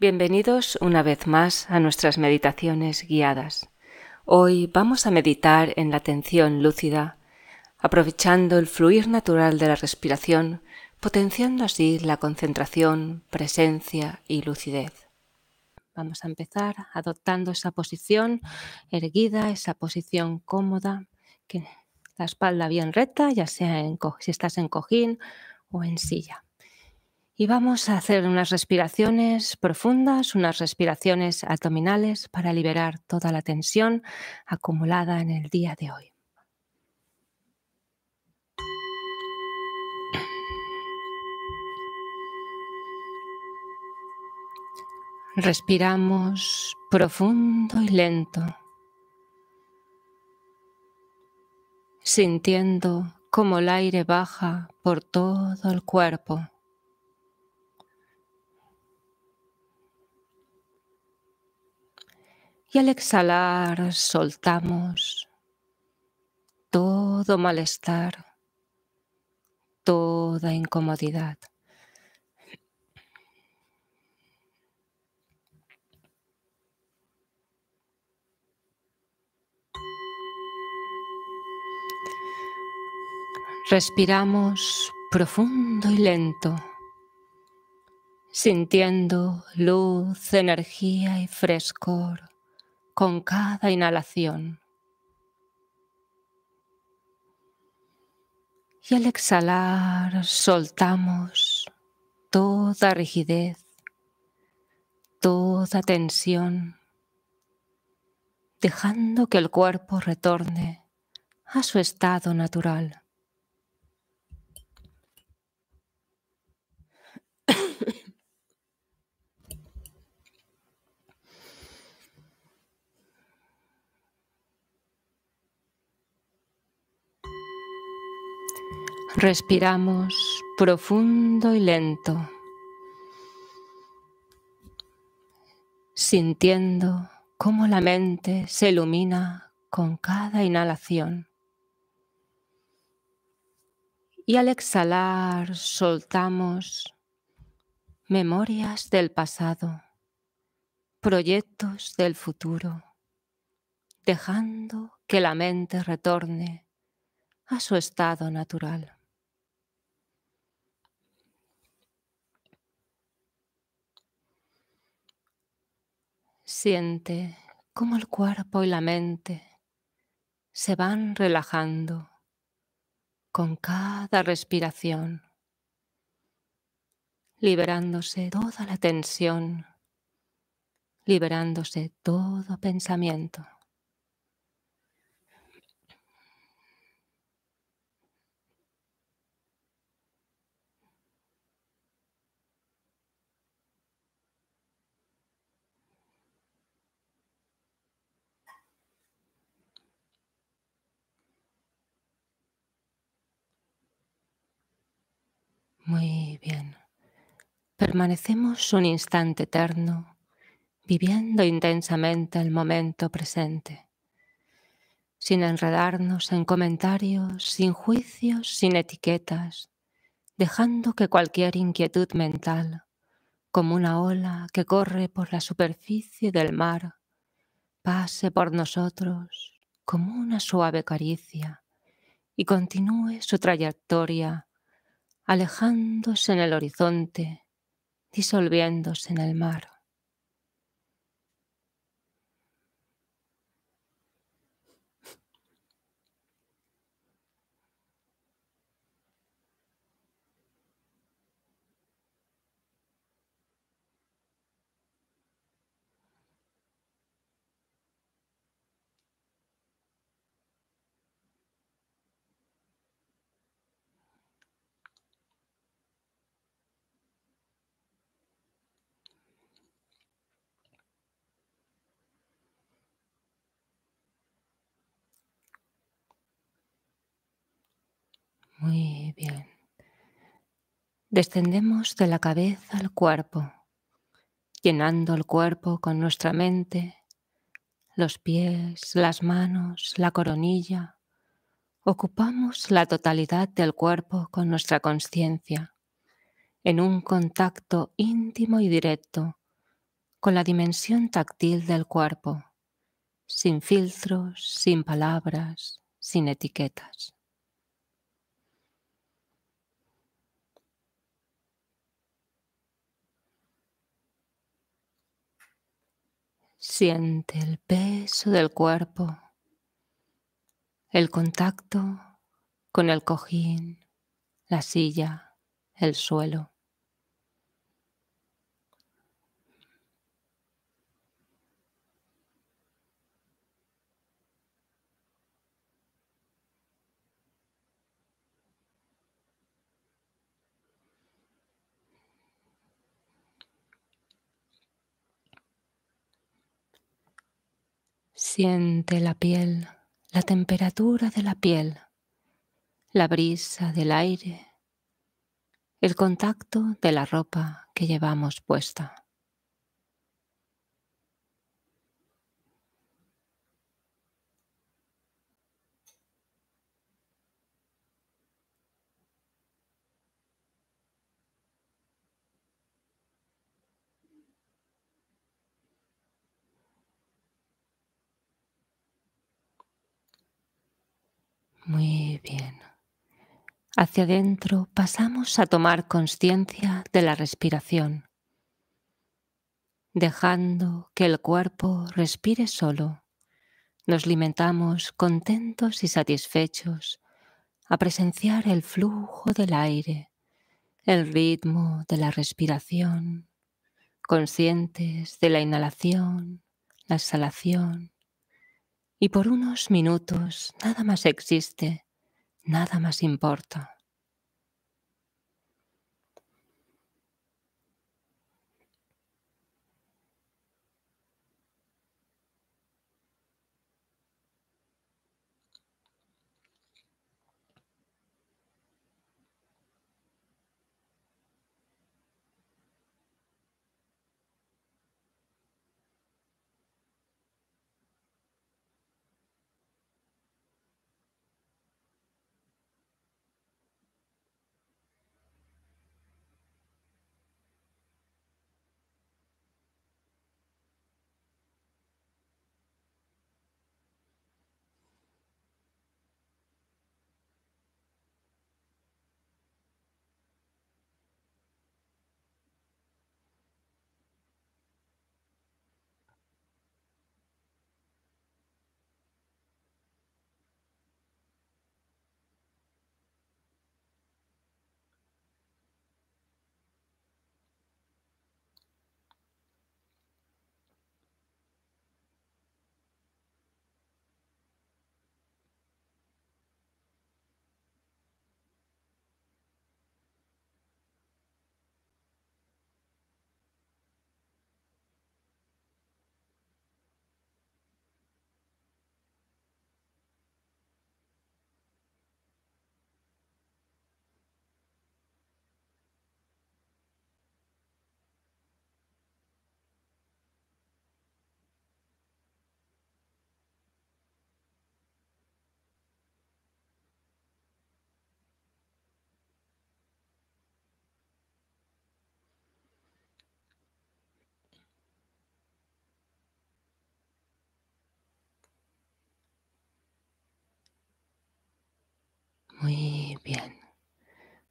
Bienvenidos una vez más a nuestras meditaciones guiadas. Hoy vamos a meditar en la atención lúcida, aprovechando el fluir natural de la respiración, potenciando así la concentración, presencia y lucidez. Vamos a empezar adoptando esa posición erguida, esa posición cómoda, que la espalda bien recta, ya sea si estás en cojín o en silla. Y vamos a hacer unas respiraciones profundas, unas respiraciones abdominales para liberar toda la tensión acumulada en el día de hoy. Respiramos profundo y lento, sintiendo cómo el aire baja por todo el cuerpo Y al exhalar soltamos todo malestar, toda incomodidad. Respiramos profundo y lento, sintiendo luz, energía y frescor con cada inhalación. Y al exhalar soltamos toda rigidez, toda tensión, dejando que el cuerpo retorne a su estado natural. Respiramos profundo y lento, sintiendo cómo la mente se ilumina con cada inhalación. Y al exhalar soltamos memorias del pasado, proyectos del futuro, dejando que la mente retorne a su estado natural. Siente cómo el cuerpo y la mente se van relajando con cada respiración, liberándose toda la tensión, liberándose todo pensamiento. Muy bien. Permanecemos un instante eterno viviendo intensamente el momento presente, sin enredarnos en comentarios, sin juicios, sin etiquetas, dejando que cualquier inquietud mental, como una ola que corre por la superficie del mar, pase por nosotros como una suave caricia y continúe su trayectoria alejándose en el horizonte, disolviéndose en el mar. Muy bien. Descendemos de la cabeza al cuerpo, llenando el cuerpo con nuestra mente, los pies, las manos, la coronilla. Ocupamos la totalidad del cuerpo con nuestra conciencia, en un contacto íntimo y directo con la dimensión táctil del cuerpo, sin filtros, sin palabras, sin etiquetas. Siente el peso del cuerpo, el contacto con el cojín, la silla, el suelo. Siente la piel, la temperatura de la piel, la brisa del aire, el contacto de la ropa que llevamos puesta. Muy bien. Hacia adentro pasamos a tomar conciencia de la respiración, dejando que el cuerpo respire solo. Nos limitamos contentos y satisfechos a presenciar el flujo del aire, el ritmo de la respiración, conscientes de la inhalación, la exhalación y por unos minutos nada más existe, nada más importa.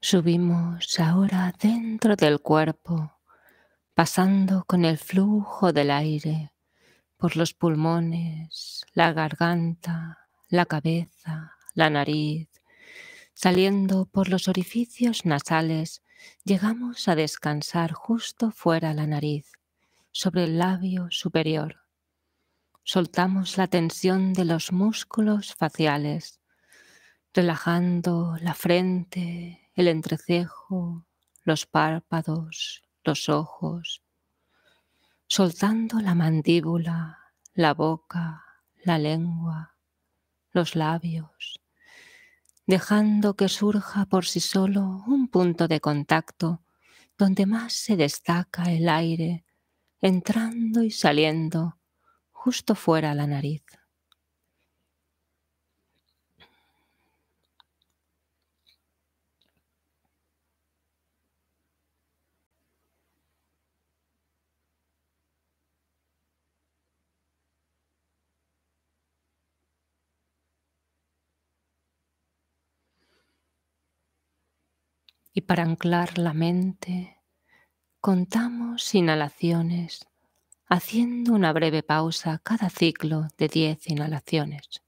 Subimos ahora dentro del cuerpo, pasando con el flujo del aire por los pulmones, la garganta, la cabeza, la nariz, saliendo por los orificios nasales, llegamos a descansar justo fuera la nariz, sobre el labio superior. Soltamos la tensión de los músculos faciales relajando la frente, el entrecejo, los párpados, los ojos, soltando la mandíbula, la boca, la lengua, los labios, dejando que surja por sí solo un punto de contacto donde más se destaca el aire entrando y saliendo justo fuera la nariz. Y para anclar la mente, contamos inhalaciones, haciendo una breve pausa cada ciclo de 10 inhalaciones.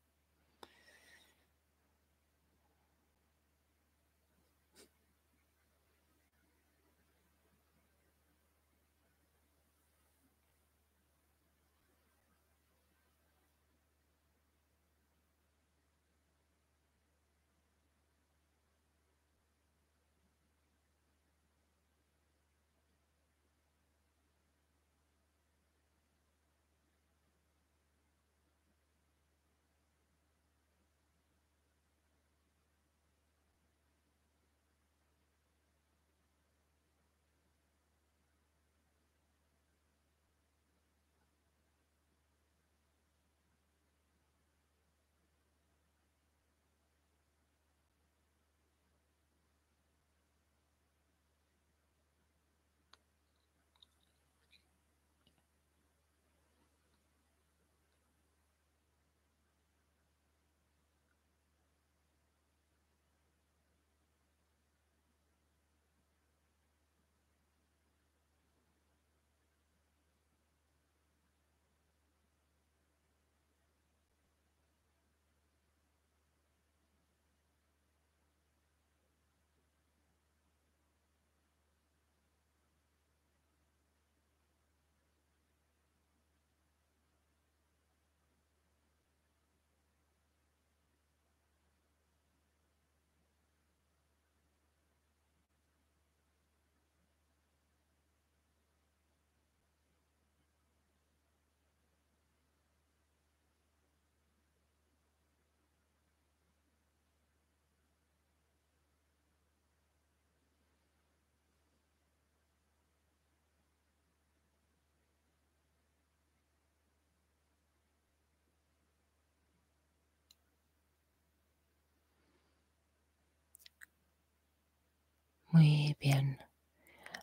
Muy bien.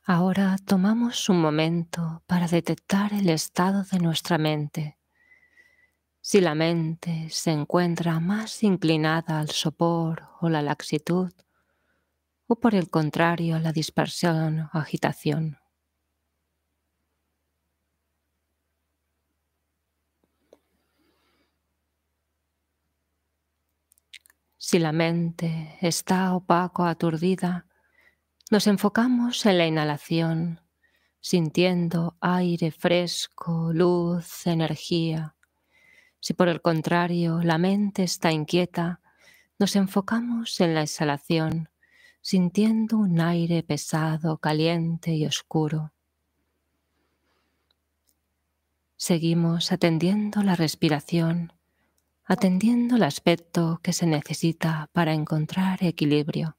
Ahora tomamos un momento para detectar el estado de nuestra mente. Si la mente se encuentra más inclinada al sopor o la laxitud, o por el contrario la dispersión o agitación. Si la mente está opaco, aturdida, nos enfocamos en la inhalación, sintiendo aire fresco, luz, energía. Si por el contrario la mente está inquieta, nos enfocamos en la exhalación, sintiendo un aire pesado, caliente y oscuro. Seguimos atendiendo la respiración, atendiendo el aspecto que se necesita para encontrar equilibrio.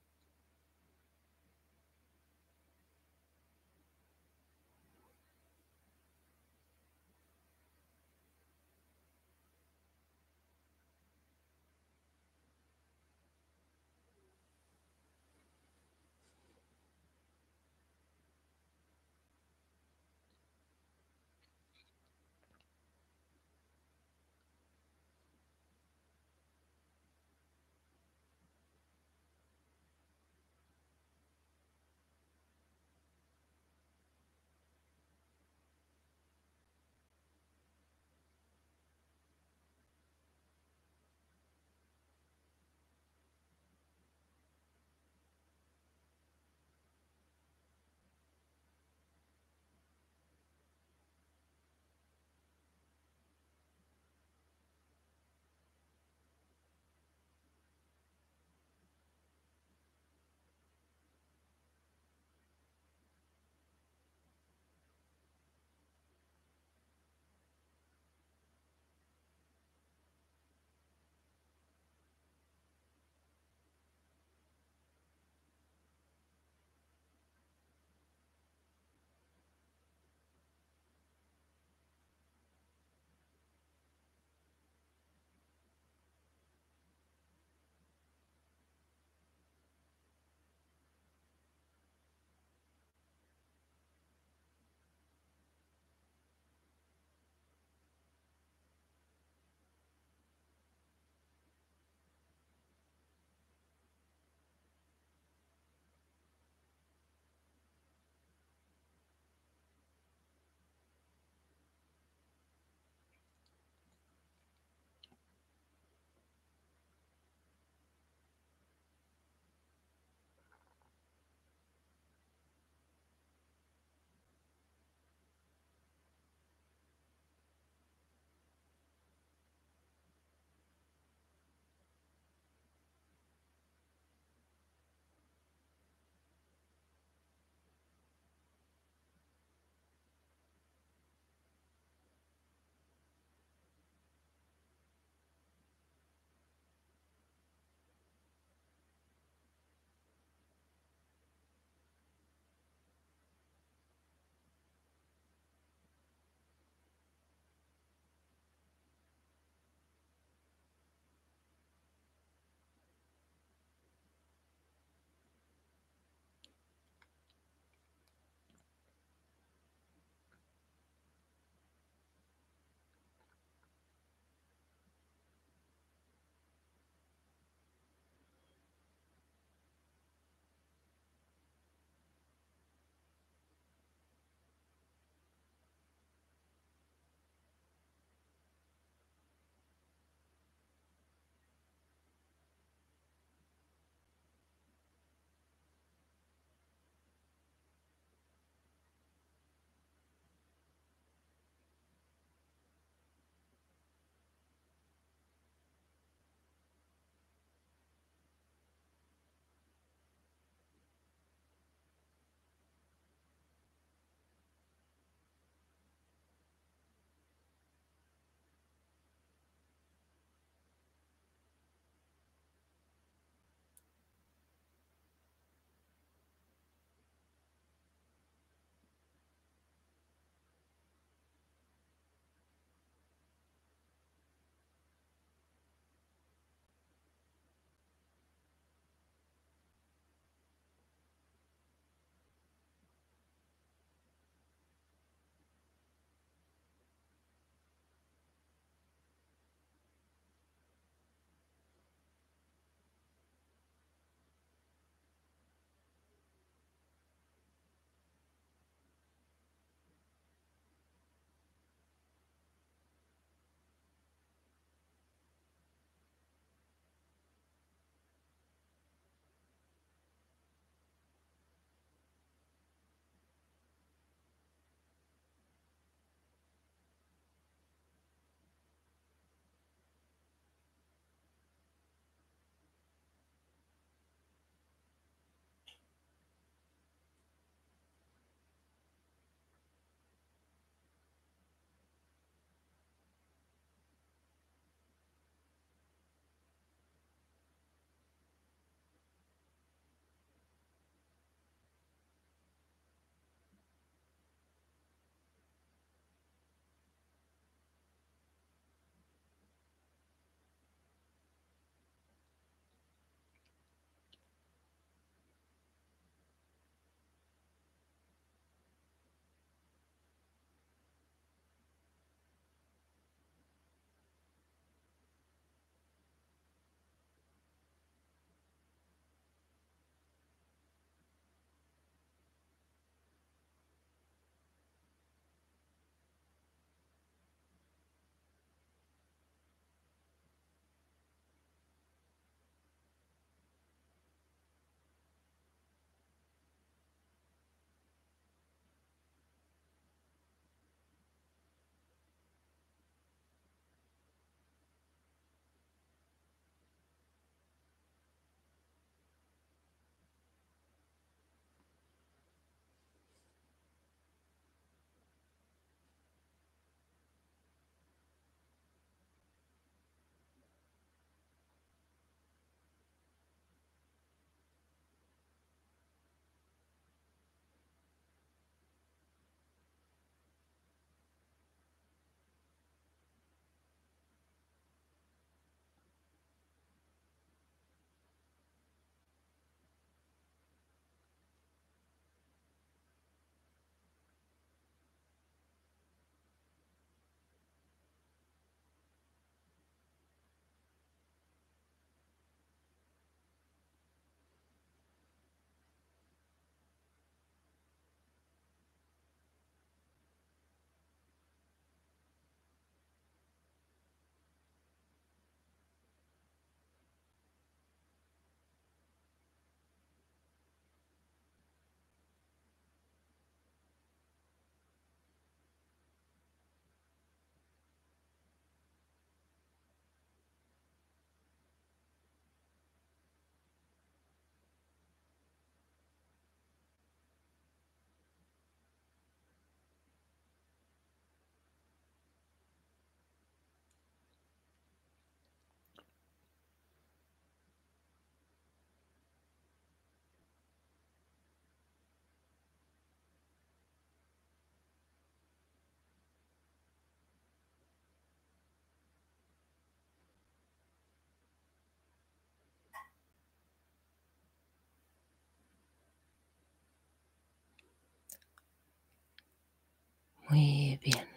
Muy bien.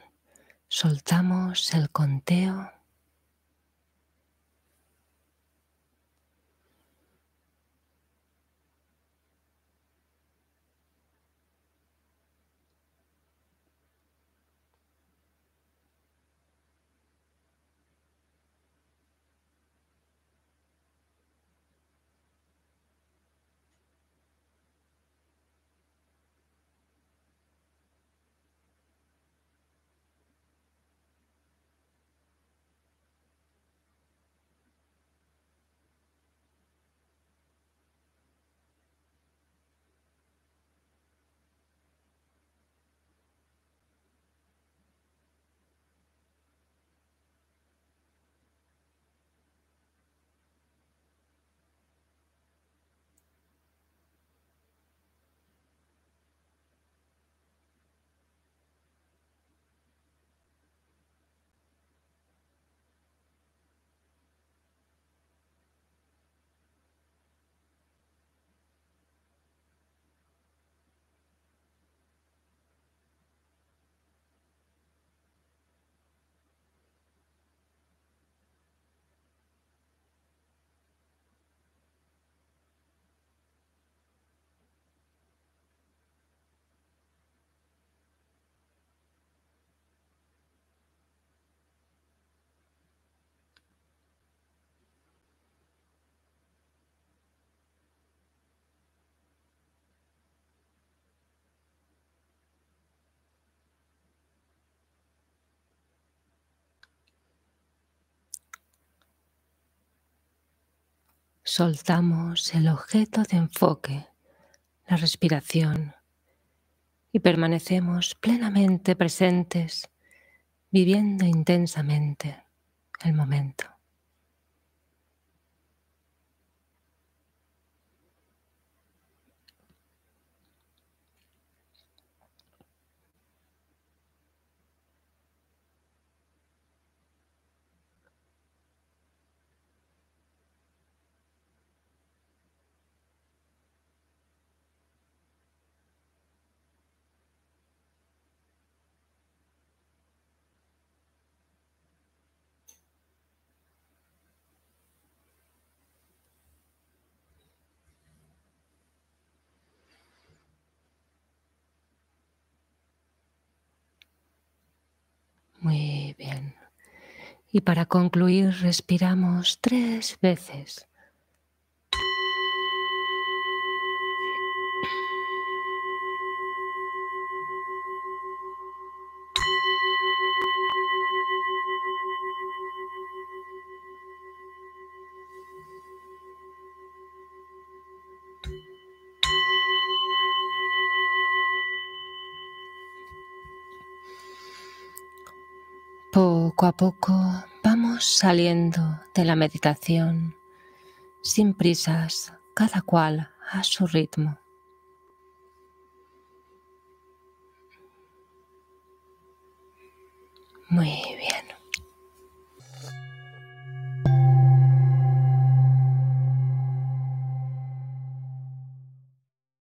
Soltamos el conteo. Soltamos el objeto de enfoque, la respiración, y permanecemos plenamente presentes, viviendo intensamente el momento. Muy bien. Y para concluir, respiramos tres veces. Poco a poco vamos saliendo de la meditación sin prisas, cada cual a su ritmo.